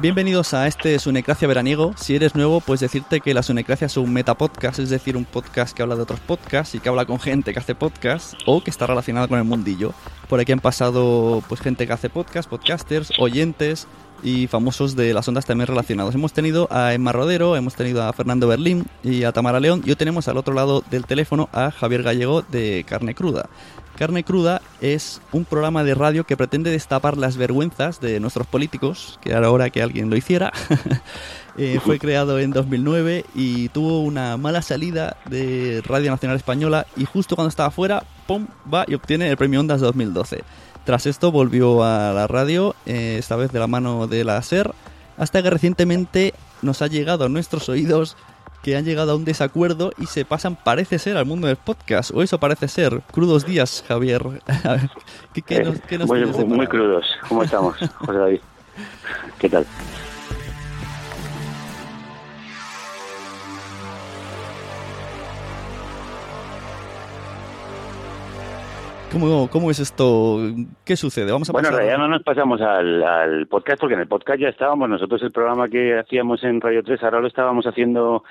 Bienvenidos a este Sunecracia veraniego. Si eres nuevo, pues decirte que la Sunecracia es un metapodcast, es decir, un podcast que habla de otros podcasts y que habla con gente que hace podcast o que está relacionada con el mundillo. Por aquí han pasado pues gente que hace podcast, podcasters, oyentes y famosos de las ondas también relacionados. Hemos tenido a Emma Rodero, hemos tenido a Fernando Berlín y a Tamara León y hoy tenemos al otro lado del teléfono a Javier Gallego de Carne Cruda. Carne Cruda es un programa de radio que pretende destapar las vergüenzas de nuestros políticos, que era hora que alguien lo hiciera. Eh, fue creado en 2009 y tuvo una mala salida de Radio Nacional Española y justo cuando estaba fuera, ¡pum! va y obtiene el premio Ondas 2012. Tras esto volvió a la radio, eh, esta vez de la mano de la SER, hasta que recientemente nos ha llegado a nuestros oídos que han llegado a un desacuerdo y se pasan, parece ser, al mundo del podcast. O eso parece ser. Crudos días, Javier. ¿Qué, qué nos, qué nos muy, muy crudos. ¿Cómo estamos, José David? ¿Qué tal? ¿Cómo, ¿Cómo, es esto? ¿Qué sucede? Vamos a bueno, en realidad no nos pasamos al, al, podcast porque en el podcast ya estábamos. Nosotros el programa que hacíamos en Radio 3 ahora lo estábamos haciendo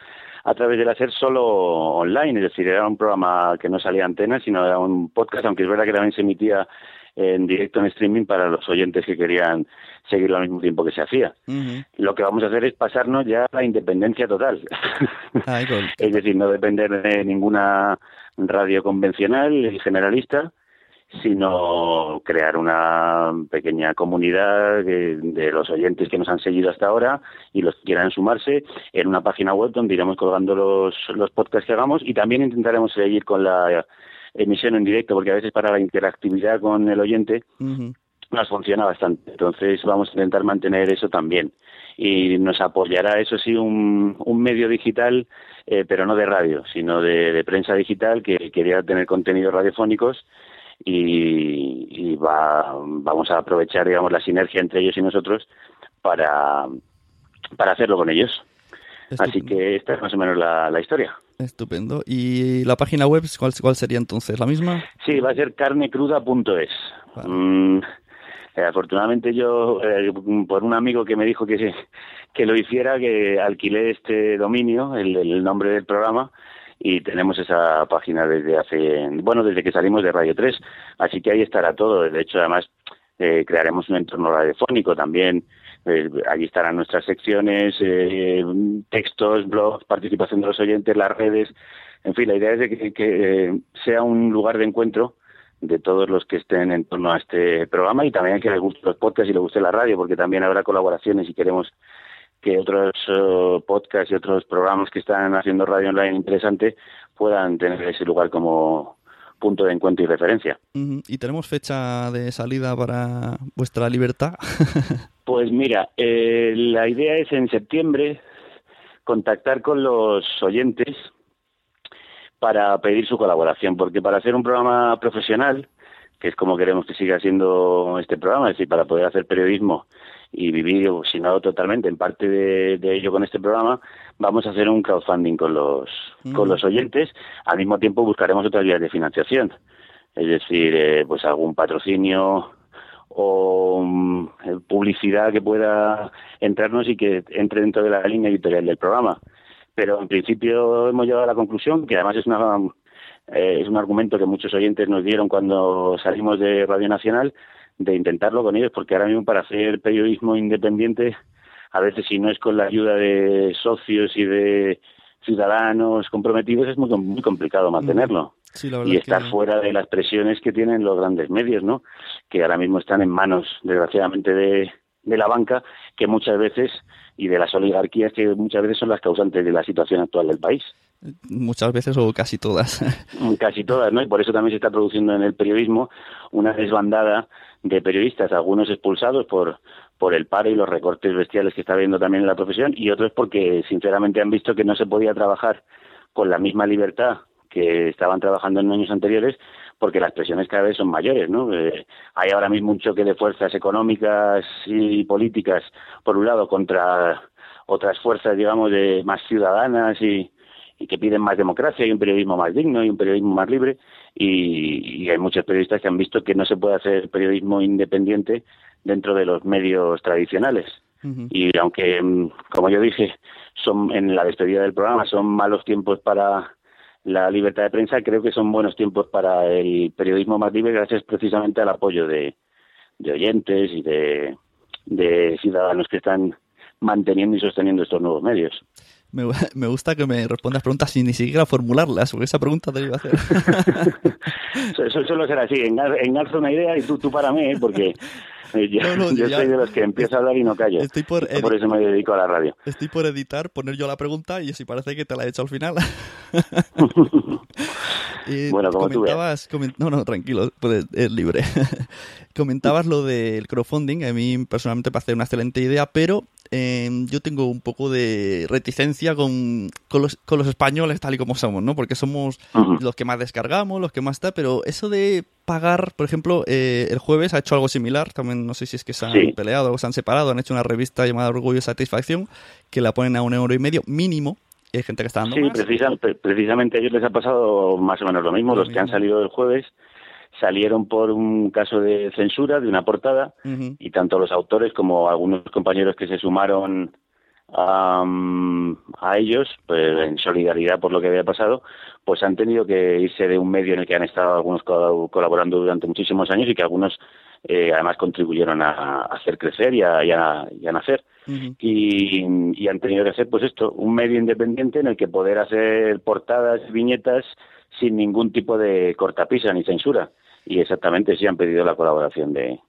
a través del hacer solo online, es decir, era un programa que no salía antena, sino era un podcast, aunque es verdad que también se emitía en directo en streaming para los oyentes que querían seguirlo al mismo tiempo que se hacía. Lo que vamos a hacer es pasarnos ya a la independencia total. es decir, no depender de ninguna radio convencional y generalista, sino crear una pequeña comunidad de, los oyentes que nos han seguido hasta ahora y los que quieran sumarse en una página web donde iremos colgando los, los podcasts que hagamos y también intentaremos seguir con la emisión en directo porque a veces para la interactividad con el oyente nos funciona bastante. Entonces vamos a intentar mantener eso también y nos apoyará, eso sí, un, un medio digital, eh, pero no de radio, sino de, de prensa digital que quería tener contenidos radiofónicos y, va, vamos a aprovechar, digamos, la sinergia entre ellos y nosotros para, para hacerlo con ellos. Así que esta es más o menos la, la historia. Estupendo. ¿Y la página web cuál, cuál sería entonces? ¿La misma? Sí, va a ser carnecruda.es. Mm, eh, afortunadamente yo, eh, por un amigo que me dijo que, que lo hiciera, que alquilé este dominio, el, el nombre del programa, y tenemos esa página desde hace, bueno, desde que salimos de Radio 3, así que ahí estará todo. De hecho, además, eh, crearemos un entorno radiofónico también. Eh, allí estarán nuestras secciones, eh, textos, blogs, participación de los oyentes, las redes. En fin, la idea es de que, que sea un lugar de encuentro de todos los que estén en torno a este programa y también que les guste los podcasts y les guste la radio, porque también habrá colaboraciones y queremos que otros uh, podcasts y otros programas que están haciendo radio online interesante puedan tener ese lugar como punto de encuentro y referencia. ¿Y tenemos fecha de salida para vuestra libertad? pues mira, eh, la idea es en septiembre contactar con los oyentes para pedir su colaboración, porque para hacer un programa profesional, que es como queremos que siga siendo este programa, es decir, para poder hacer periodismo y vivir, si no totalmente, en parte de, de, ello con este programa, vamos a hacer un crowdfunding con los, mm. con los oyentes. Al mismo tiempo buscaremos otras vías de financiación, es decir, eh, pues algún patrocinio o um, publicidad que pueda entrarnos y que entre dentro de la línea editorial del programa. Pero en principio hemos llegado a la conclusión, que además es una eh, es un argumento que muchos oyentes nos dieron cuando salimos de Radio Nacional, de intentarlo con ellos, porque ahora mismo para hacer periodismo independiente, a veces si no es con la ayuda de socios y de ciudadanos comprometidos, es muy, muy complicado mantenerlo. Sí, y estar que... fuera de las presiones que tienen los grandes medios, ¿no? Que ahora mismo están en manos, desgraciadamente, de, de la banca, que muchas veces, y de las oligarquías, que muchas veces son las causantes de la situación actual del país. Muchas veces o casi todas. Casi todas, ¿no? Y por eso también se está produciendo en el periodismo una desbandada de periodistas, algunos expulsados por, por el paro y los recortes bestiales que está habiendo también en la profesión, y otros porque sinceramente han visto que no se podía trabajar con la misma libertad que estaban trabajando en años anteriores, porque las presiones cada vez son mayores, ¿no? Eh, hay ahora mismo un choque de fuerzas económicas y políticas, por un lado, contra otras fuerzas, digamos, de más ciudadanas y, y que piden más democracia y un periodismo más digno y un periodismo más libre y, y, hay muchos periodistas que han visto que no se puede hacer periodismo independiente dentro de los medios tradicionales uh -huh. y aunque como yo dije son en la despedida del programa son malos tiempos para la libertad de prensa creo que son buenos tiempos para el periodismo más libre gracias precisamente al apoyo de, de oyentes y de, de ciudadanos que están manteniendo y sosteniendo estos nuevos medios. Me, me, gusta que me respondas preguntas sin ni siquiera formularlas, porque esa pregunta te iba a hacer. eso suele ser así, engarzo una idea y tú, tú para mí, ¿eh? porque yo, no, no, yo ya, soy de los que empiezo a hablar y no callo. Estoy por, por eso me dedico a la radio. Estoy por editar, poner yo la pregunta y si parece que te la he hecho al final. eh, bueno, como comentabas, tú coment no, no, tranquilo, puedes, es libre. comentabas lo del crowdfunding, a mí personalmente me parece una excelente idea, pero eh, yo tengo un poco de reticencia con, con, los, con los españoles tal y como somos, ¿no? Porque somos uh -huh. los que más descargamos, los que más está, pero eso de pagar, por ejemplo, eh, el jueves ha hecho algo similar, también no sé si es que se han sí. peleado o se han separado, han hecho una revista llamada Orgullo y Satisfacción, que la ponen a un euro y medio mínimo, y hay gente que está dando sí, más. Precisa, precisamente a ellos les ha pasado más o menos lo mismo, lo los mismo. que han salido el jueves salieron por un caso de censura de una portada uh -huh. y tanto los autores como algunos compañeros que se sumaron a, a ellos, pues en solidaridad por lo que había pasado, pues han tenido que irse de un medio en el que han estado algunos colaborando durante muchísimos años y que algunos eh, además contribuyeron a, a, hacer crecer y a, y a, y a nacer. Uh -huh. y, y han tenido que hacer pues esto, un medio independiente en el que poder hacer portadas, viñetas sin ningún tipo de cortapisa ni censura. Y exactamente sí han pedido la colaboración de,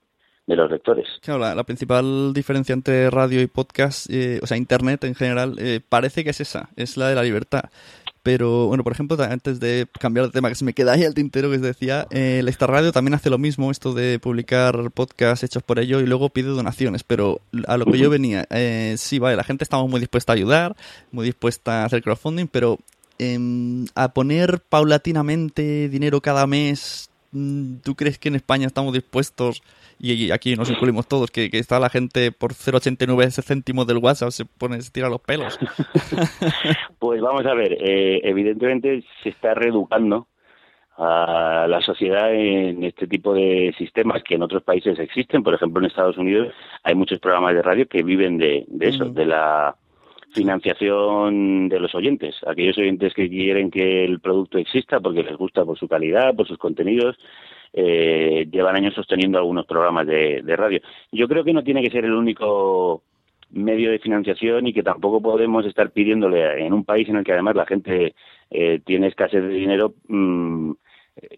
de los lectores. Claro, la, principal diferencia entre radio y podcast, eh, o sea, Internet en general, eh, parece que es esa, es la de la libertad. Pero, bueno, por ejemplo, antes de cambiar de tema, que se me queda ahí el tintero que os decía, eh, la Star Radio también hace lo mismo, esto de publicar podcasts hechos por ello y luego pide donaciones. Pero a lo que yo venía, eh, sí, vale, la gente estaba muy dispuesta a ayudar, muy dispuesta a hacer crowdfunding, pero eh, a poner paulatinamente dinero cada mes ¿tú crees que en España estamos dispuestos, y aquí nos incluimos todos, que, está la gente por 0,89 céntimos del WhatsApp se pone, se tira los pelos? pues vamos a ver, eh, evidentemente se está reeducando a la sociedad en este tipo de sistemas que en otros países existen. Por ejemplo, en Estados Unidos hay muchos programas de radio que viven de, eso, de la financiación de los oyentes, aquellos oyentes que quieren que el producto exista porque les gusta por su calidad, por sus contenidos, eh, llevan años sosteniendo algunos programas de, radio. Yo creo que no tiene que ser el único medio de financiación y que tampoco podemos estar pidiéndole en un país en el que además la gente eh, tiene escasez de dinero mm,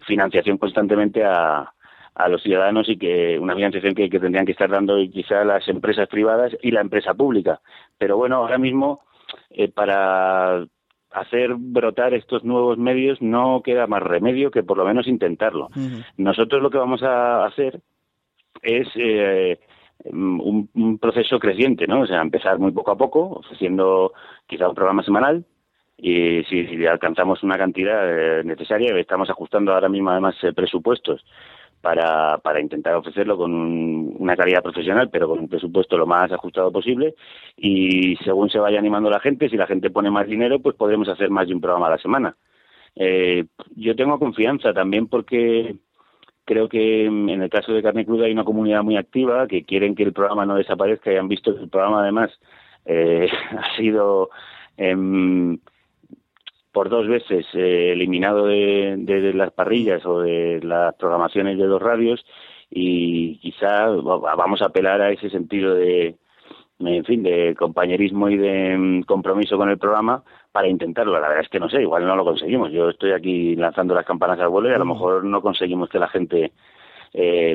financiación constantemente a, a los ciudadanos y que una financiación que, tendrían que estar dando quizá las empresas privadas y la empresa pública. Pero bueno, ahora mismo eh, para hacer brotar estos nuevos medios no queda más remedio que por lo menos intentarlo. Nosotros lo que vamos a hacer es eh, un, un, proceso creciente, ¿no? O sea, empezar muy poco a poco, ofreciendo quizá un programa semanal, y si, alcanzamos una cantidad eh, necesaria, estamos ajustando ahora mismo además eh, presupuestos para, para intentar ofrecerlo con una calidad profesional, pero con un presupuesto lo más ajustado posible. Y según se vaya animando la gente, si la gente pone más dinero, pues podremos hacer más de un programa a la semana. Eh, yo tengo confianza también porque creo que en el caso de Carne Cruda hay una comunidad muy activa que quieren que el programa no desaparezca y han visto que el programa además eh, ha sido eh, por dos veces eh, eliminado de, las parrillas o de las programaciones de dos radios y quizá vamos a apelar a ese sentido de, en fin, de compañerismo y de mm, compromiso con el programa para intentarlo. La verdad es que no sé, igual no lo conseguimos. Yo estoy aquí lanzando las campanas al vuelo y a lo mm. mejor no conseguimos que la gente eh,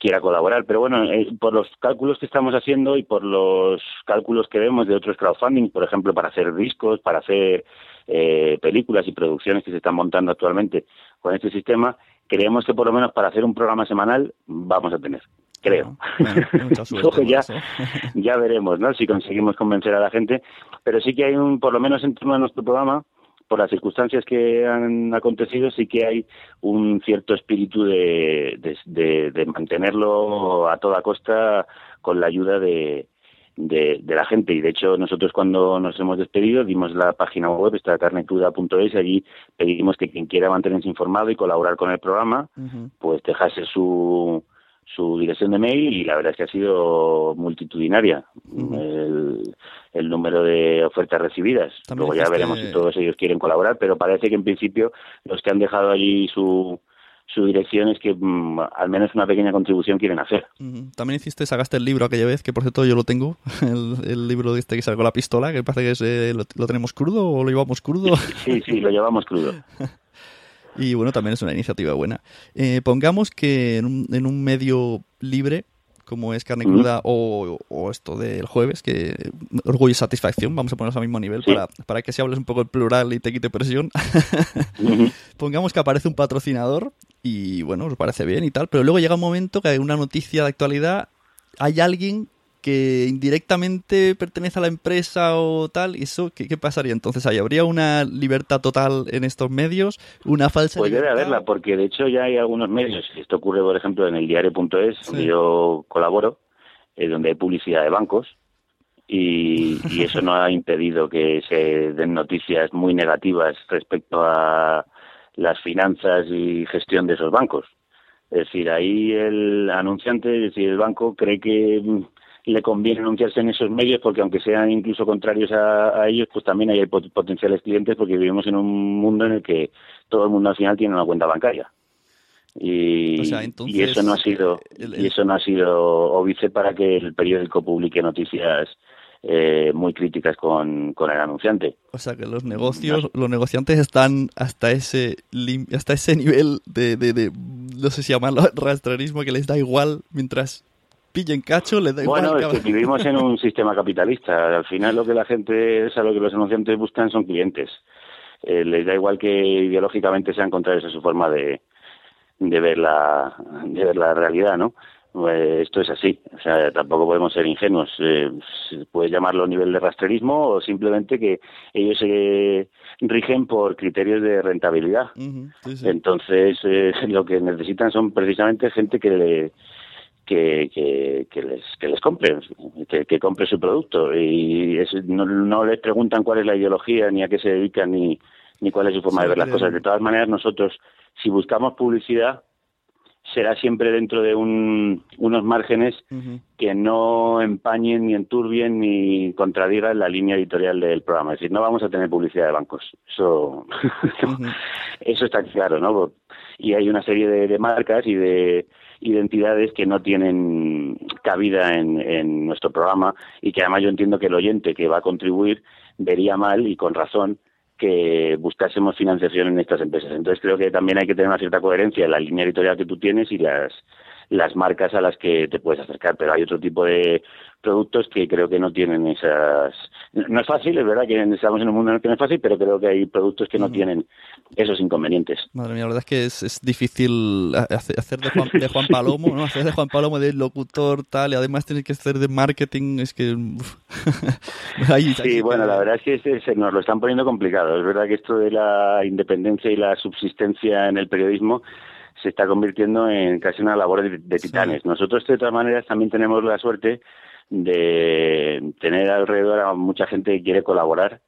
quiera colaborar. Pero bueno, eh, por los cálculos que estamos haciendo y por los cálculos que vemos de otros crowdfunding, por ejemplo, para hacer discos, para hacer eh, películas y producciones que se están montando actualmente con este sistema, creemos que por lo menos para hacer un programa semanal vamos a tener. Creo. ya, ya veremos, ¿no? Si conseguimos convencer a la gente. Pero sí que hay un, por lo menos en torno a nuestro programa, por las circunstancias que han acontecido, sí que hay un cierto espíritu de, de mantenerlo a toda costa con la ayuda de, de, la gente. Y de hecho, nosotros cuando nos hemos despedido dimos la página web, esta carnetuda.es, y allí pedimos que quien quiera mantenerse informado y colaborar con el programa, pues dejase su, su dirección de mail y la verdad es que ha sido multitudinaria el, el, número de ofertas recibidas. Luego ya veremos si todos ellos quieren colaborar, pero parece que en principio los que han dejado allí su su dirección es que mm, al menos una pequeña contribución quieren hacer. También hiciste, sacaste el libro aquella vez, que por cierto yo lo tengo, el, libro de este que con la pistola, que parece que es, eh, lo, tenemos crudo o lo llevamos crudo. Sí, sí, lo llevamos crudo. y bueno, también es una iniciativa buena. Eh, pongamos que en un, en un medio libre como es carne cruda o, esto del jueves, que orgullo y satisfacción, vamos a ponernos al mismo nivel para, para que se hables un poco el plural y te quite presión. Pongamos que aparece un patrocinador y bueno, os parece bien y tal, pero luego llega un momento que hay una noticia de actualidad, hay alguien que indirectamente pertenece a la empresa o tal, ¿y eso qué, pasaría entonces ahí? ¿Habría una libertad total en estos medios? ¿Una falsa Pues debe haberla, porque de hecho ya hay algunos medios, esto ocurre por ejemplo en el diario.es, donde yo colaboro, eh, donde hay publicidad de bancos, y, y eso no ha impedido que se den noticias muy negativas respecto a las finanzas y gestión de esos bancos. Es decir, ahí el anunciante, es decir, el banco cree que le conviene anunciarse en esos medios porque aunque sean incluso contrarios a, ellos, pues también hay potenciales clientes porque vivimos en un mundo en el que todo el mundo al final tiene una cuenta bancaria. Y, y eso no ha sido y eso no ha sido óbice para que el periódico publique noticias eh, muy críticas con, con, el anunciante. O sea que los negocios, los negociantes están hasta ese hasta ese nivel de, de, de no sé si llamarlo rastrerismo que les da igual mientras pillen cacho, le da igual. Bueno, es que vivimos en un sistema capitalista. Al final lo que la gente, es a lo que los anunciantes buscan son clientes. Eh, les da igual que ideológicamente sean contrarios a su forma de, de ver la de ver la realidad, ¿no? Eh, esto es así. O sea, tampoco podemos ser ingenuos. Eh, puedes llamarlo nivel de rastrerismo o simplemente que ellos se rigen por criterios de rentabilidad. Entonces, eh, lo que necesitan son precisamente gente que le que, que, les, que les compre, que, compre su producto. Y no, no les preguntan cuál es la ideología, ni a qué se dedican, ni, ni cuál es su forma de ver las cosas. De todas maneras, nosotros, si buscamos publicidad, será siempre dentro de un, unos márgenes que no empañen ni enturbien ni contradigan la línea editorial del programa. Es decir, no vamos a tener publicidad de bancos. Eso, eso está claro, ¿no? Y hay una serie de, marcas y de identidades que no tienen cabida en, en nuestro programa y que además yo entiendo que el oyente que va a contribuir vería mal y con razón que buscásemos financiación en estas empresas. Entonces creo que también hay que tener una cierta coherencia en la línea editorial que tú tienes y las las marcas a las que te puedes acercar, pero hay otro tipo de productos que creo que no tienen esas... No es fácil, es verdad que estamos en un mundo en el que no es fácil, pero creo que hay productos que no tienen esos inconvenientes. Madre mía, la verdad es que es, difícil hacer de Juan, de Juan Palomo, ¿no? Hacer de Juan Palomo de locutor, tal, y además tienes que hacer de marketing, es que... sí, bueno, la verdad es que se, nos lo están poniendo complicado. Es verdad que esto de la independencia y la subsistencia en el periodismo se está convirtiendo en casi una labor de, titanes. Nosotros, de todas maneras, también tenemos la suerte de tener alrededor a mucha gente que quiere colaborar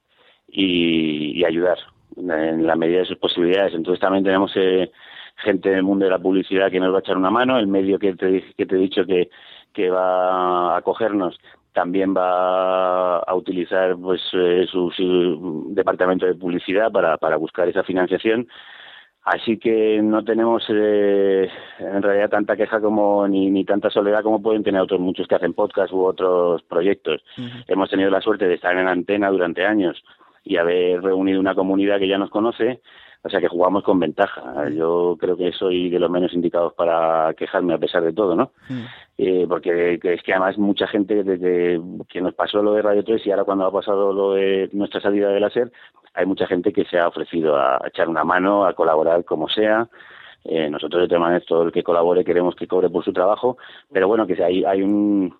y, ayudar en la medida de sus posibilidades. Entonces también tenemos eh, gente del mundo de la publicidad que nos va a echar una mano, el medio que te, que te he dicho que, que va a acogernos también va a utilizar pues eh, su, su, departamento de publicidad para, para buscar esa financiación Así que no tenemos eh, en realidad tanta queja como ni, ni tanta soledad como pueden tener otros muchos que hacen podcast u otros proyectos. Hemos tenido la suerte de estar en antena durante años y haber reunido una comunidad que ya nos conoce, o sea que jugamos con ventaja. Yo creo que soy de los menos indicados para quejarme a pesar de todo, ¿no? eh, porque es que además mucha gente desde que nos pasó lo de Radio 3 y ahora cuando ha pasado lo de nuestra salida de láser, hay mucha gente que se ha ofrecido a, echar una mano, a colaborar como sea. Eh, nosotros de todas maneras todo el que colabore queremos que cobre por su trabajo, pero bueno que hay, hay un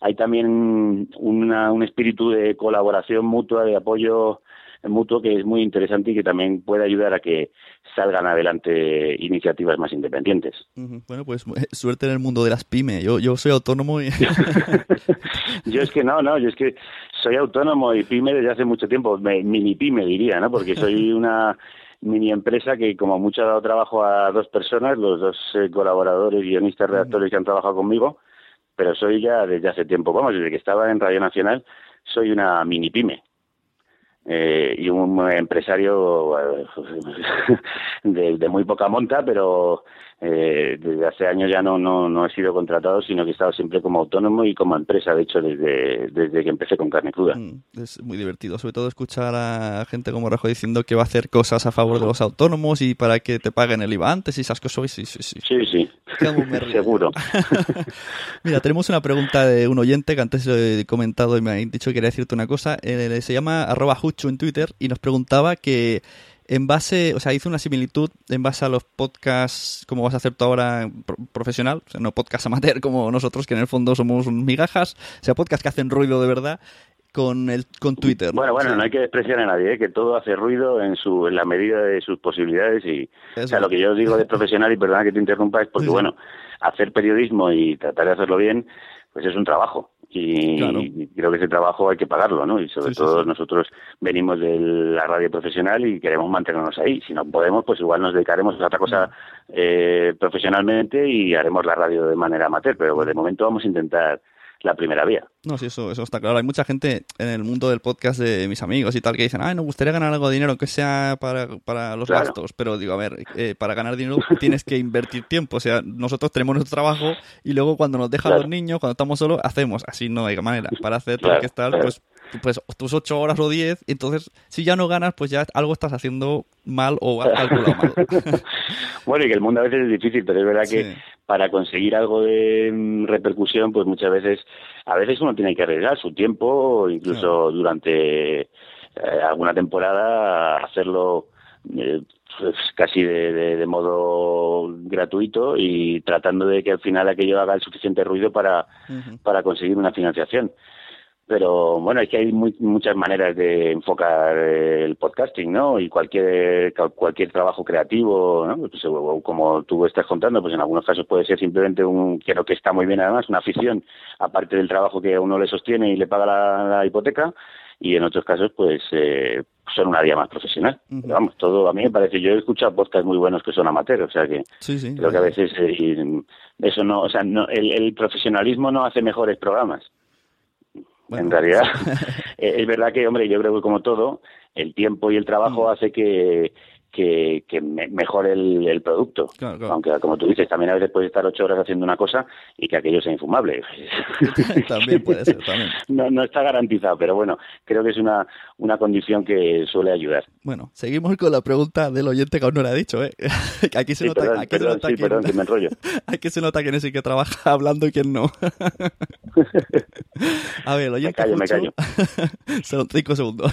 hay también una, un espíritu de colaboración mutua, de apoyo mutuo que es muy interesante y que también puede ayudar a que salgan adelante iniciativas más independientes. Bueno, pues eh, suerte en el mundo de las pymes. Yo, yo soy autónomo y... yo es que no, no, yo es que soy autónomo y pyme desde hace mucho tiempo, mini pyme diría, ¿no? Porque soy una mini empresa que como mucho ha dado trabajo a dos personas, los dos eh, colaboradores, guionistas, redactores que han trabajado conmigo, pero soy ya desde hace tiempo, vamos, desde que estaba en Radio Nacional, soy una mini pyme. Eh, y un empresario eh, de, muy poca monta, pero eh, desde hace años ya no, no, no he sido contratado, sino que he estado siempre como autónomo y como empresa, de hecho, desde, desde que empecé con carne cruda. Mm, es muy divertido, sobre todo escuchar a gente como Rajo diciendo que va a hacer cosas a favor de los autónomos y para que te paguen el IVA antes y esas cosas. Sí, sí, sí. Sí, sí. Seguro. Mira, tenemos una pregunta de un oyente que antes he comentado y me ha dicho que quería decirte una cosa. Eh, se llama arroba en Twitter y nos preguntaba que en base, o sea, hizo una similitud en base a los podcasts, como vas a hacer tú ahora profesional, o sea, no podcast amateur como nosotros, que en el fondo somos migajas, o sea, podcasts que hacen ruido de verdad, con el con Twitter. Bueno, bueno, no hay que despreciar a nadie, ¿eh? que todo hace ruido en su en la medida de sus posibilidades y o sea, lo que yo digo de profesional y perdona que te interrumpa es porque bueno, hacer periodismo y tratar de hacerlo bien, pues es un trabajo y, creo que ese trabajo hay que pagarlo, ¿no? Y sobre todo nosotros venimos de la radio profesional y queremos mantenernos ahí. Si no podemos, pues igual nos dedicaremos a otra cosa eh, profesionalmente y haremos la radio de manera amateur, pero de momento vamos a intentar la primera vía. No, sí, eso, eso está claro. Hay mucha gente en el mundo del podcast de mis amigos y tal que dicen, ay, nos gustaría ganar algo de dinero, que sea para, para los gastos. Pero digo, a ver, eh, para ganar dinero tienes que invertir tiempo. O sea, nosotros tenemos nuestro trabajo y luego cuando nos dejan los niños, cuando estamos solos, hacemos. Así no hay manera. Para hacer todo que estar, pues pues tus ocho horas o diez, entonces si ya no ganas, pues ya algo estás haciendo mal o has calculado mal. bueno, y que el mundo a veces es difícil, pero es verdad que para conseguir algo de mm, repercusión, pues muchas veces, a veces uno tiene que arriesgar su tiempo, incluso durante eh, alguna temporada, hacerlo eh, pues, casi de, modo gratuito y tratando de que al final aquello haga el suficiente ruido para, para conseguir una financiación. Pero bueno, es que hay muchas maneras de enfocar el podcasting, ¿no? Y cualquier cualquier trabajo creativo, ¿no? Pues, como tú estás contando, pues en algunos casos puede ser simplemente un, quiero que está muy bien además, una afición, aparte del trabajo que uno le sostiene y le paga la, hipoteca, y en otros casos, pues eh, son una vía más profesional. vamos, todo a mí me parece, yo he escuchado podcasts muy buenos que son amateurs, o sea que creo que a veces eh, eso no, o sea, no, el profesionalismo no hace mejores programas en realidad, eh, es verdad que, hombre, yo creo que como todo, el tiempo y el trabajo mm. hace que, que, que mejore el, producto. Aunque, como tú dices, también a veces puedes estar ocho horas haciendo una cosa y que aquello sea infumable. también puede ser, también. No, no está garantizado, pero bueno, creo que es una, una condición que suele ayudar. Bueno, seguimos con la pregunta del oyente que aún no le ha dicho, ¿eh? Aquí se nota, perdón, aquí se nota perdón, que me enrollo. Aquí se nota quién es el que trabaja hablando y quién no. a ver, el oyente... Me callo, me callo. Son cinco segundos.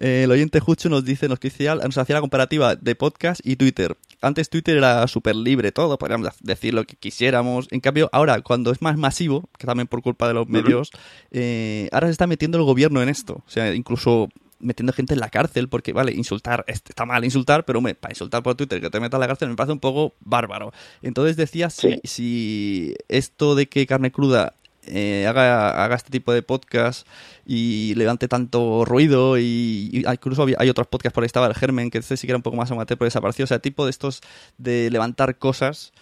Eh, el oyente Jucho nos dice, nos, nos hacía la comparativa de podcast y Twitter. Antes Twitter era súper libre todo, podríamos decir lo que quisiéramos. En cambio, ahora, cuando es más masivo, que también por culpa de los medios, eh, ahora se está metiendo el gobierno en esto. O sea, incluso metiendo gente en la cárcel, porque, vale, insultar, está mal insultar, pero para insultar por Twitter que te metas en la cárcel me parece un poco bárbaro. Entonces decía si, si esto de que carne cruda eh, haga, haga este tipo de podcast y levante tanto ruido y, incluso hay otros podcasts por ahí estaba el Germen que este sí que era un poco más amateur pero desapareció. O sea tipo de estos de levantar cosas.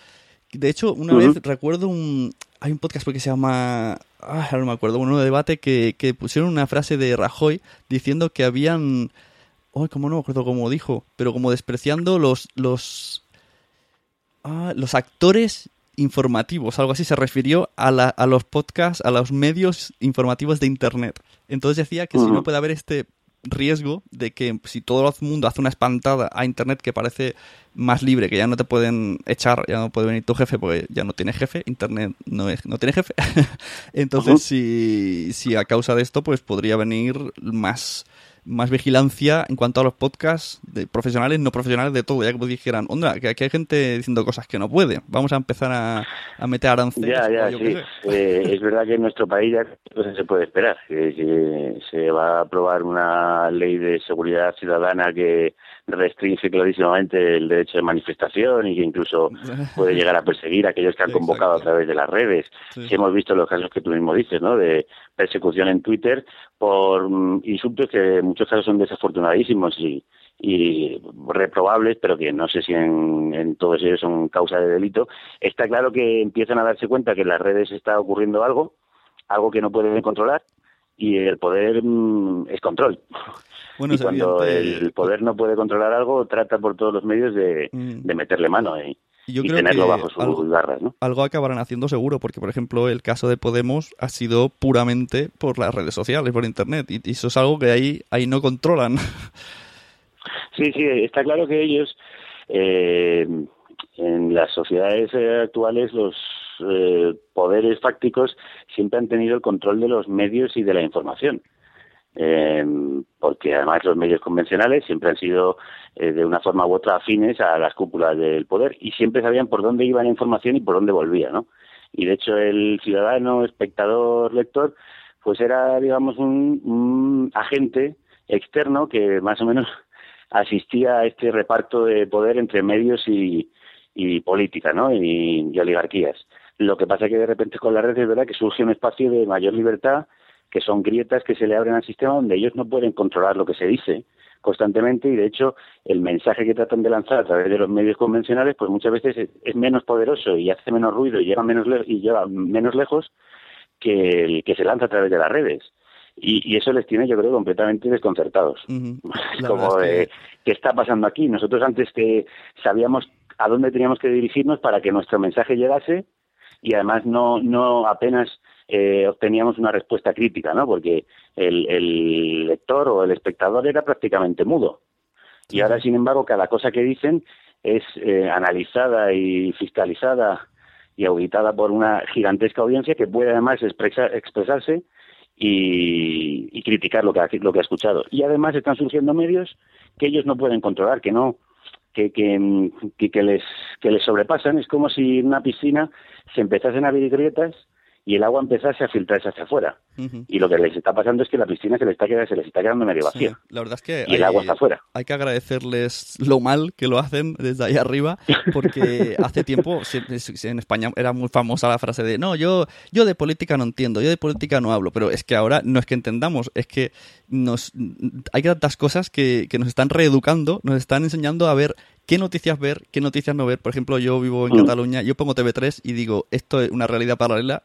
De hecho una vez recuerdo un hay un podcast que se llama ah, no me acuerdo uno de debate que, que pusieron una frase de Rajoy diciendo que habían Ay, como no me acuerdo cómo dijo, pero como despreciando los los ah, los actores informativos, algo así se refirió a, la, a los podcasts, a los medios informativos de Internet. Entonces decía que si no puede haber este riesgo de que si todo el mundo hace una espantada a Internet que parece más libre, que ya no te pueden echar, ya no puede venir tu jefe porque ya no tiene jefe, Internet no, es, no tiene jefe. Entonces, si, si a causa de esto, pues podría venir más más vigilancia en cuanto a los podcasts de profesionales, no profesionales, de todo. Ya que dijeran, onda, que aquí hay gente diciendo cosas que no puede. Vamos a empezar a, a meter aranceles. Ya, ya, sí. Eh, es verdad que en nuestro país ya pues, se puede esperar. Que, se va a aprobar una ley de seguridad ciudadana que restringe clarísimamente el derecho de manifestación y que incluso puede llegar a perseguir a aquellos que han convocado a través de las redes. Si hemos visto los casos que tú mismo dices, ¿no? De persecución en Twitter por mm, insultos que en muchos casos son desafortunadísimos y, y reprobables, pero que no sé si en, en todos ellos son causa de delito. Está claro que empiezan a darse cuenta que en las redes está ocurriendo algo, algo que no pueden controlar, y el poder mm, es control. Bueno, y cuando el poder no puede controlar algo, trata por todos los medios de, mm. de meterle mano y, yo creo tenerlo que bajo sus algo, garras. ¿no? Algo acabarán haciendo seguro, porque por ejemplo el caso de Podemos ha sido puramente por las redes sociales, por Internet, y, eso es algo que ahí, ahí no controlan. Sí, sí, está claro que ellos eh, en las sociedades eh, actuales los eh, poderes fácticos siempre han tenido el control de los medios y de la información. Eh, porque además los medios convencionales siempre han sido eh, de una forma u otra afines a las cúpulas del poder y siempre sabían por dónde iba la información y por dónde volvía, ¿no? Y de hecho el ciudadano, espectador, lector, pues era, digamos, un, agente externo que más o menos asistía a este reparto de poder entre medios y, política, ¿no? Y, y, oligarquías. Lo que pasa es que de repente con la red es verdad que surge un espacio de mayor libertad que son grietas que se le abren al sistema donde ellos no pueden controlar lo que se dice constantemente y de hecho el mensaje que tratan de lanzar a través de los medios convencionales pues muchas veces es, menos poderoso y hace menos ruido y llega menos y llega menos lejos que el que se lanza a través de las redes. Y, eso les tiene yo creo completamente desconcertados. Como de qué está pasando aquí nosotros antes que sabíamos a dónde teníamos que dirigirnos para que nuestro mensaje llegase y además no no apenas eh, obteníamos una respuesta crítica, ¿no? Porque el, lector o el espectador era prácticamente mudo. Y ahora, sin embargo, cada cosa que dicen es eh, analizada y fiscalizada y auditada por una gigantesca audiencia que puede además expresarse y, criticar lo que, ha, lo que ha escuchado. Y además están surgiendo medios que ellos no pueden controlar, que no, que, que, que, les, que les sobrepasan. Es como si en una piscina se empezasen a abrir grietas y el agua empezase a filtrarse hacia afuera. Y lo que les está pasando es que la piscina se les está quedando, se les está quedando medio vacía. la verdad es que y el agua está afuera. Hay que agradecerles lo mal que lo hacen desde ahí arriba, porque hace tiempo en España era muy famosa la frase de no, yo, yo de política no entiendo, yo de política no hablo, pero es que ahora no es que entendamos, es que nos hay tantas cosas que, que nos están reeducando, nos están enseñando a ver qué noticias ver, qué noticias no ver. Por ejemplo, yo vivo en mm. Cataluña, yo pongo TV3 y digo, esto es una realidad paralela.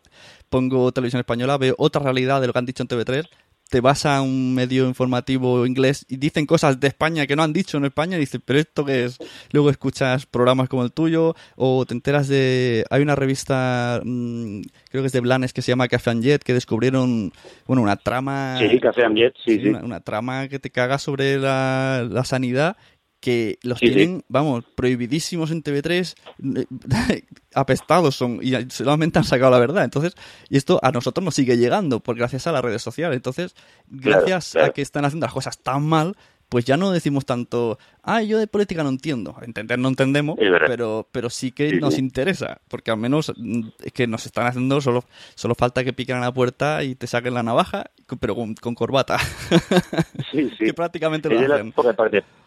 Pongo televisión española, veo otra realidad de lo que han dicho en TV3. Te vas a un medio informativo inglés y dicen cosas de España que no han dicho en España y dices, pero esto qué es. Luego escuchas programas como el tuyo o te enteras de. Hay una revista, mm, creo que es de Blanes, que se llama Café and Jet, que descubrieron, bueno, una trama. Sí, Café and Jet, sí, sí. Una, trama que te caga sobre la, la sanidad que los tienen, vamos, prohibidísimos en TV3, apestados son, y solamente han sacado la verdad. Entonces, y esto a nosotros nos sigue llegando, por gracias a las redes sociales. Entonces, gracias a que están haciendo las cosas tan mal, pues ya no decimos tanto, ah, yo de política no entiendo. Entender no entendemos, pero, pero sí que nos interesa, porque al menos mm, es que nos están haciendo, solo, solo falta que piquen a la puerta y te saquen la navaja, pero con, corbata. Sí, sí. que prácticamente lo hacen.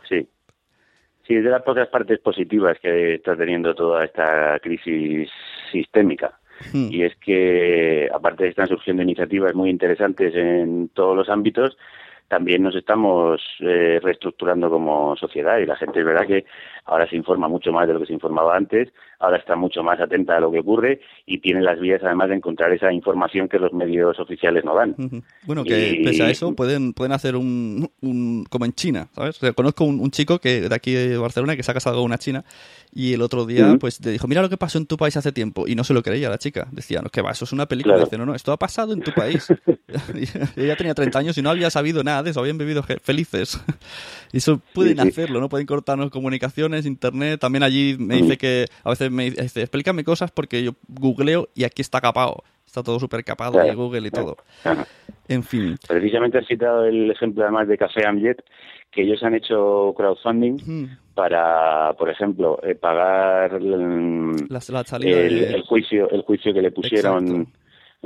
sí. Sí, es de las pocas partes positivas que está teniendo toda esta crisis sistémica. Hmm. Y es que, aparte de están surgiendo iniciativas muy interesantes en todos los ámbitos, también nos estamos eh, reestructurando como sociedad y la gente es verdad que ahora se informa mucho más de lo que se informaba antes, ahora está mucho más atenta a lo que ocurre y tiene las vías además de encontrar esa información que los medios oficiales no dan. Bueno, que pese a eso pueden, pueden hacer un, como en China, ¿sabes? conozco un, chico que de aquí de Barcelona que se ha casado con una china y el otro día pues le dijo, mira lo que pasó en tu país hace tiempo y no se lo creía la chica. Decía, no, que va, eso es una película. Dice, no, no, esto ha pasado en tu país. ella tenía 30 años y no había sabido nada de eso, habían vivido felices. y eso pueden hacerlo, ¿no? Pueden cortarnos comunicaciones, internet. También allí me dice que a veces me dice, explícame cosas porque yo googleo y aquí está capado. Está todo súper capado de Google y todo. En fin. Precisamente has citado el ejemplo además de Café Amjet, que ellos han hecho crowdfunding para, por ejemplo, eh, pagar el, juicio el juicio que le pusieron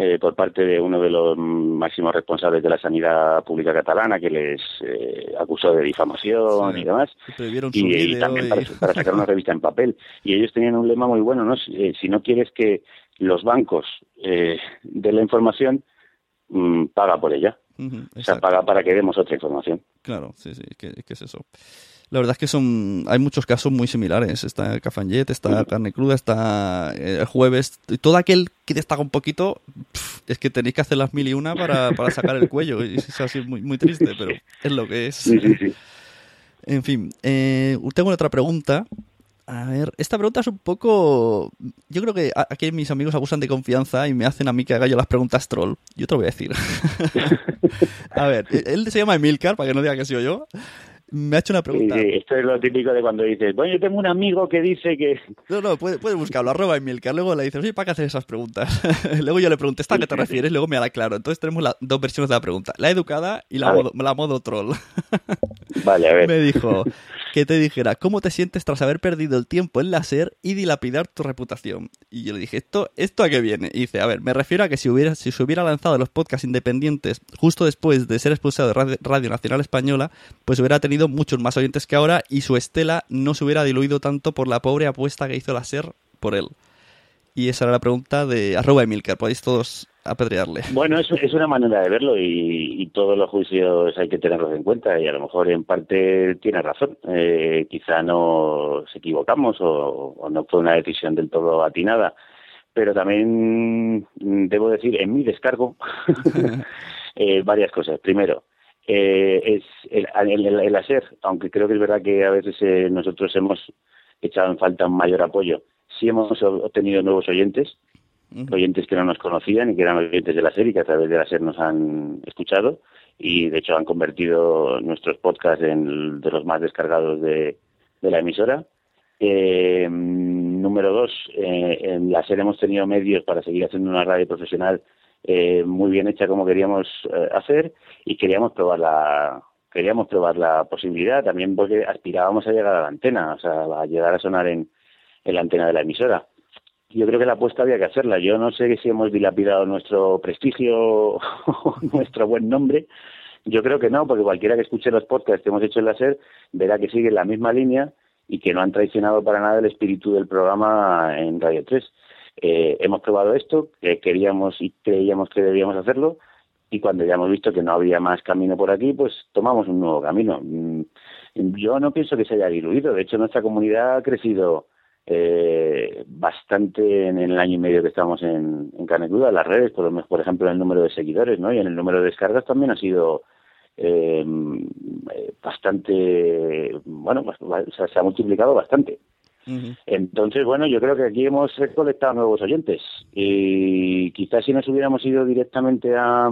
eh, por parte de uno de los máximos responsables de la sanidad pública catalana que les eh, acusó de difamación y demás. Y, también para, sacar una revista en papel. Y ellos tenían un lema muy bueno, ¿no? Si, eh, no quieres que los bancos eh, den la información, mm, paga por ella. o sea, paga para que demos otra información. Claro, sí, sí, ¿qué, es eso? La verdad es que son hay muchos casos muy similares. Está el Cafanyet, está Carne Cruda, está eh, el Jueves. Y todo aquel que destaca un poquito, es que tenéis que hacer las mil y una para, para sacar el cuello. Y es así muy, muy triste, pero es lo que es. En fin, eh, tengo otra pregunta. A ver, esta pregunta es un poco... Yo creo que aquí mis amigos abusan de confianza y me hacen a mí que haga yo las preguntas troll. Yo te lo voy a decir. a ver, él se llama Emilcar, para que no diga que soy yo me ha hecho una pregunta. Sí, esto es lo típico de cuando dices, bueno, yo tengo un amigo que dice que... No, no, puedes puede buscarlo, arroba Emilcar, luego le dices, oye, ¿para qué hacer esas preguntas? luego yo le pregunté, ¿esta a qué te refieres? Luego me da claro. Entonces tenemos las dos versiones de la pregunta, la educada y la, modo, la modo troll. vale, a ver. Me dijo, que te dijera, ¿cómo te sientes tras haber perdido el tiempo en la SER y dilapidar tu reputación? Y yo le dije, ¿esto, esto a qué viene? Y dice, a ver, me refiero a que si, hubiera, si se hubiera lanzado los podcasts independientes justo después de ser expulsado de Radio, Nacional Española, pues hubiera tenido muchos más oyentes que ahora y su estela no se hubiera diluido tanto por la pobre apuesta que hizo la SER por él. Y esa era la pregunta de arroba Emilcar. Podéis todos apedrearle. Bueno, es, es una manera de verlo y, todos los juicios hay que tenerlos en cuenta y a lo mejor en parte tiene razón. Eh, quizá nos equivocamos o, no fue una decisión del todo atinada, pero también debo decir, en mi descargo, eh, varias cosas. Primero, eh, es el, el, hacer, aunque creo que es verdad que a veces nosotros hemos echado en falta un mayor apoyo, sí hemos obtenido nuevos oyentes, oyentes que no nos conocían y que eran oyentes de la serie que a través de la serie nos han escuchado y de hecho han convertido nuestros podcasts en de los más descargados de, la emisora. Eh, número dos, eh, en la serie hemos tenido medios para seguir haciendo una radio profesional eh, muy bien hecha como queríamos hacer y queríamos probar la, queríamos probar la posibilidad, también porque aspirábamos a llegar a la antena, o sea, a llegar a sonar en, en la antena de la emisora. Yo creo que la apuesta había que hacerla. Yo no sé si hemos dilapidado nuestro prestigio o nuestro buen nombre. Yo creo que no, porque cualquiera que escuche los podcasts que hemos hecho en la SER verá que sigue la misma línea y que no han traicionado para nada el espíritu del programa en Radio 3. Eh, hemos probado esto, que queríamos y creíamos que debíamos hacerlo, y cuando ya hemos visto que no había más camino por aquí, pues tomamos un nuevo camino. Mm, yo no pienso que se haya diluido, de hecho nuestra comunidad ha crecido eh, bastante en el año y medio que estamos en, en las redes, por, por ejemplo, en el número de seguidores, ¿no? Y en el número de descargas también ha sido eh, bastante, bueno, pues, se ha multiplicado bastante. Entonces, bueno, yo creo que aquí hemos recolectado nuevos oyentes y quizás si nos hubiéramos ido directamente a,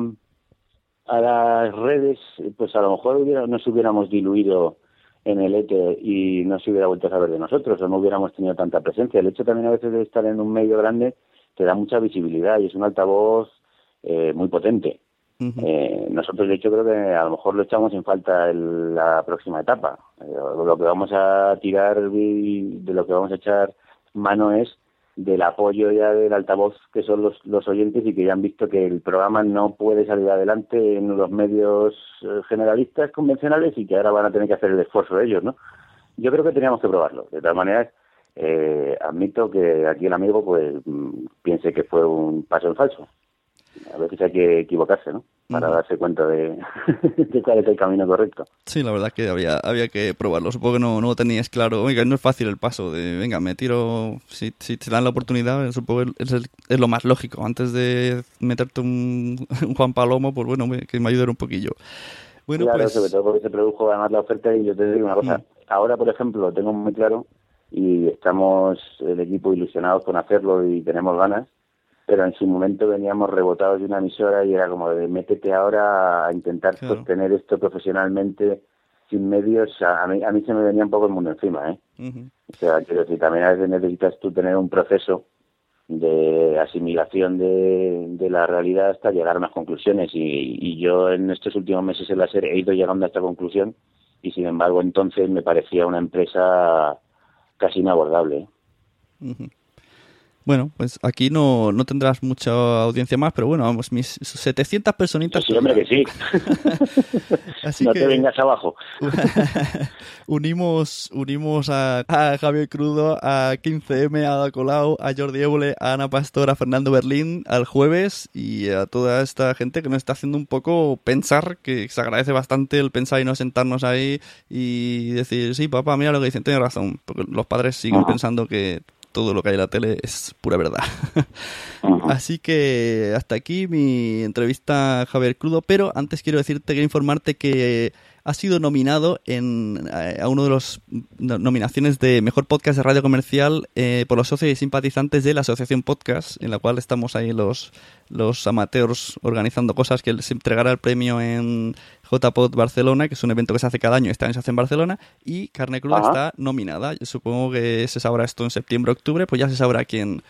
a las redes, pues a lo mejor hubiera, nos hubiéramos diluido en el ETE y no se hubiera vuelto a saber de nosotros o no hubiéramos tenido tanta presencia. El hecho también a veces de estar en un medio grande te da mucha visibilidad y es un altavoz eh, muy potente. eh, nosotros, de hecho, creo que a lo mejor lo echamos en falta en la próxima etapa. Eh, lo que vamos a tirar y de lo que vamos a echar mano es del apoyo ya del altavoz que son los, los oyentes y que ya han visto que el programa no puede salir adelante en los medios eh, generalistas convencionales y que ahora van a tener que hacer el esfuerzo ellos, ¿no? Yo creo que teníamos que probarlo. De todas maneras, eh, admito que aquí el amigo pues mm, piense que fue un paso en falso a veces hay que equivocarse, ¿no? Para darse cuenta de, de, cuál es el camino correcto. Sí, la verdad que había, había que probarlo. Supongo que no, no tenías claro. Oiga, no es fácil el paso de, venga, me tiro. Si, si te dan la oportunidad, supongo que es, es, lo más lógico. Antes de meterte un, un, Juan Palomo, pues bueno, que me ayude un poquillo. Bueno, claro, pues... sobre todo porque se produjo además la oferta y yo te digo una cosa. Mm. Ahora, por ejemplo, lo tengo muy claro y estamos el equipo ilusionados con hacerlo y tenemos ganas pero en su momento veníamos rebotados de una emisora y era como de métete ahora a intentar claro. sostener esto profesionalmente sin medios, a, mí, a mí se me venía un poco el mundo encima, ¿eh? Uh -huh. O sea, quiero decir, también a veces necesitas tú tener un proceso de asimilación de, de la realidad hasta llegar a unas conclusiones y, y yo en estos últimos meses en la serie he ido llegando a esta conclusión y sin embargo entonces me parecía una empresa casi inabordable. Uh -huh. Bueno, pues aquí no, no tendrás mucha audiencia más, pero bueno, vamos, mis 700 personitas. Sí, hombre, que sí. Así no que... te vengas abajo. unimos unimos a, a, Javier Crudo, a 15M, a Ada Colau, a Jordi Évole, a Ana Pastor, a Fernando Berlín al jueves y a toda esta gente que nos está haciendo un poco pensar, que se agradece bastante el pensar y no sentarnos ahí y decir, sí, papá, mira lo que dicen, tiene razón, porque los padres siguen pensando que todo lo que hay en la tele es pura verdad. Así que hasta aquí mi entrevista a Javier Crudo, pero antes quiero decirte, quiero informarte que ha sido nominado en, a uno de los nominaciones de Mejor Podcast de Radio Comercial eh, por los socios y simpatizantes de la Asociación Podcast, en la cual estamos ahí los, los amateurs organizando cosas que se entregará el premio en JPod Barcelona, que es un evento que se hace cada año, este año se hace en Barcelona, y Carne Cruda Ajá. está nominada. Yo supongo que se sabrá esto en septiembre, octubre, pues ya se sabrá quién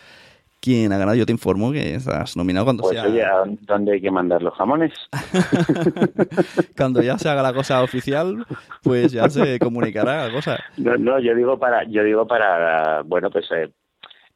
quién ha ganado. Yo te informo que estás nominado cuando pues sea. Oye, ¿dónde hay que mandar los jamones? cuando ya se haga la cosa oficial, pues ya se comunicará la cosa. No, no, yo digo para, yo digo para, bueno, pues eh,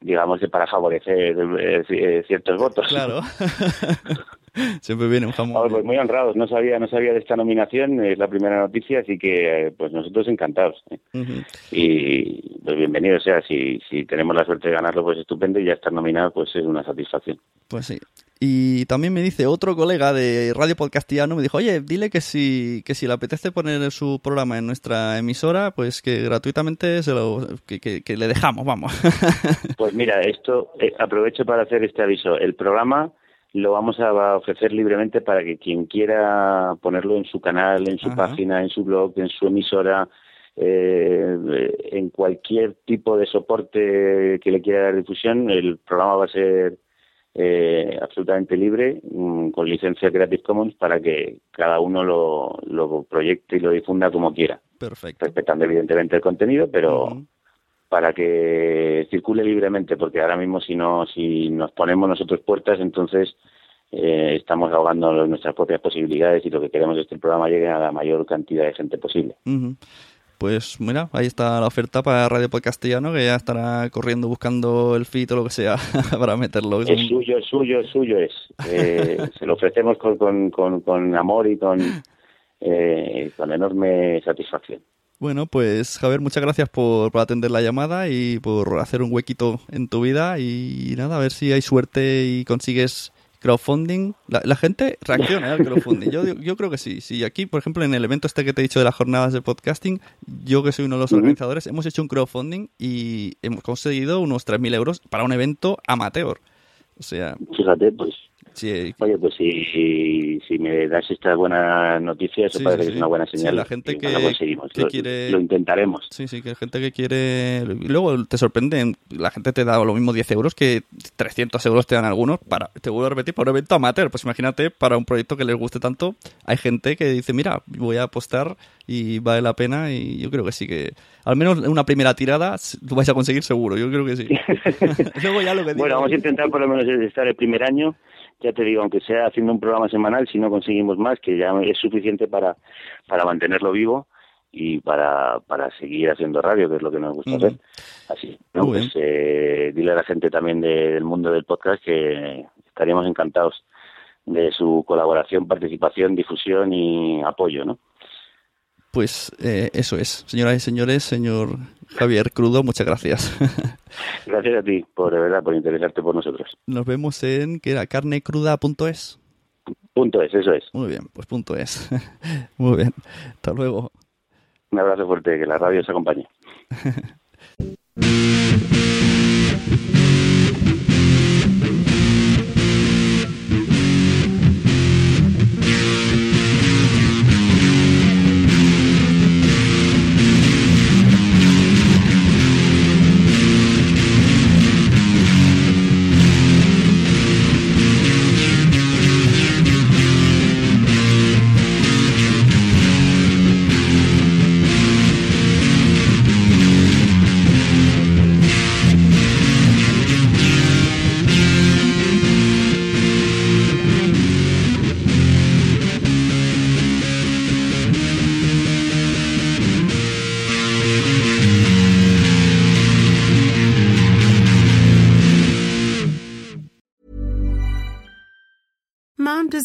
digamos que para favorecer eh, ciertos votos. Claro. Siempre viene un jamón. pues muy honrados, no sabía, no sabía de esta nominación, es la primera noticia, así que pues nosotros encantados. ¿eh? Uh -huh. Y pues bienvenido, o sea, si, si tenemos la suerte de ganarlo, pues estupendo, y ya estar nominado, pues es una satisfacción. Pues sí. Y también me dice otro colega de Radio Podcastiano, me dijo, oye, dile que si, que si le apetece poner su programa en nuestra emisora, pues que gratuitamente se lo, que, que, que le dejamos, vamos. pues mira, esto, eh, aprovecho para hacer este aviso. El programa lo vamos a ofrecer libremente para que quien quiera ponerlo en su canal, en su Ajá. página, en su blog, en su emisora, eh, en cualquier tipo de soporte que le quiera dar difusión, el programa va a ser eh, absolutamente libre, mm, con licencia Creative Commons, para que cada uno lo, lo, proyecte y lo difunda como quiera. Perfecto. Respetando evidentemente el contenido, pero... Uh -huh para que circule libremente, porque ahora mismo si no, si nos ponemos nosotros puertas, entonces eh, estamos ahogando nuestras propias posibilidades y lo que queremos es que el programa llegue a la mayor cantidad de gente posible. Pues mira, ahí está la oferta para Radio Podcastellano, que ya estará corriendo buscando el feed o lo que sea para meterlo. Es suyo, es suyo, es suyo es. Eh, se lo ofrecemos con, con, con, amor y con, eh, con enorme satisfacción. Bueno, pues Javier, muchas gracias por, por, atender la llamada y por hacer un huequito en tu vida y nada, a ver si hay suerte y consigues crowdfunding. La, gente reacciona al crowdfunding. Yo, yo creo que sí. Sí, aquí, por ejemplo, en el evento este que te he dicho de las jornadas de podcasting, yo que soy uno de los organizadores, hemos hecho un crowdfunding y hemos conseguido unos 3.000 euros para un evento amateur. O sea... Fíjate, pues Oye, pues si, si me das esta buena noticia, eso parece que es una buena señal. la gente que, lo, quiere... Lo intentaremos. Sí, sí, que hay gente que quiere... luego te sorprende, la gente te da lo mismo 10 euros que 300 euros te dan algunos para, te vuelvo a repetir, para un evento amateur. Pues imagínate, para un proyecto que les guste tanto, hay gente que dice, mira, voy a apostar y vale la pena y yo creo que sí que al menos una primera tirada lo vais a conseguir seguro, yo creo que sí. bueno, vamos a intentar por lo menos estar el primer año ya te digo, aunque sea haciendo un programa semanal, si no conseguimos más, que ya es suficiente para, para mantenerlo vivo y para, para seguir haciendo radio, que es lo que nos gusta hacer. Así, ¿no? Pues eh, dile a la gente también del mundo del podcast que estaríamos encantados de su colaboración, participación, difusión y apoyo, ¿no? Pues eh, eso es. Señoras y señores, señor Javier Crudo, muchas gracias. Gracias a ti, por de verdad, por interesarte por nosotros. Nos vemos en, ¿qué era? carnecruda.es. Punto es, eso es. Muy bien, pues punto es. Muy bien. Hasta luego. Un abrazo fuerte, que la radio os acompañe.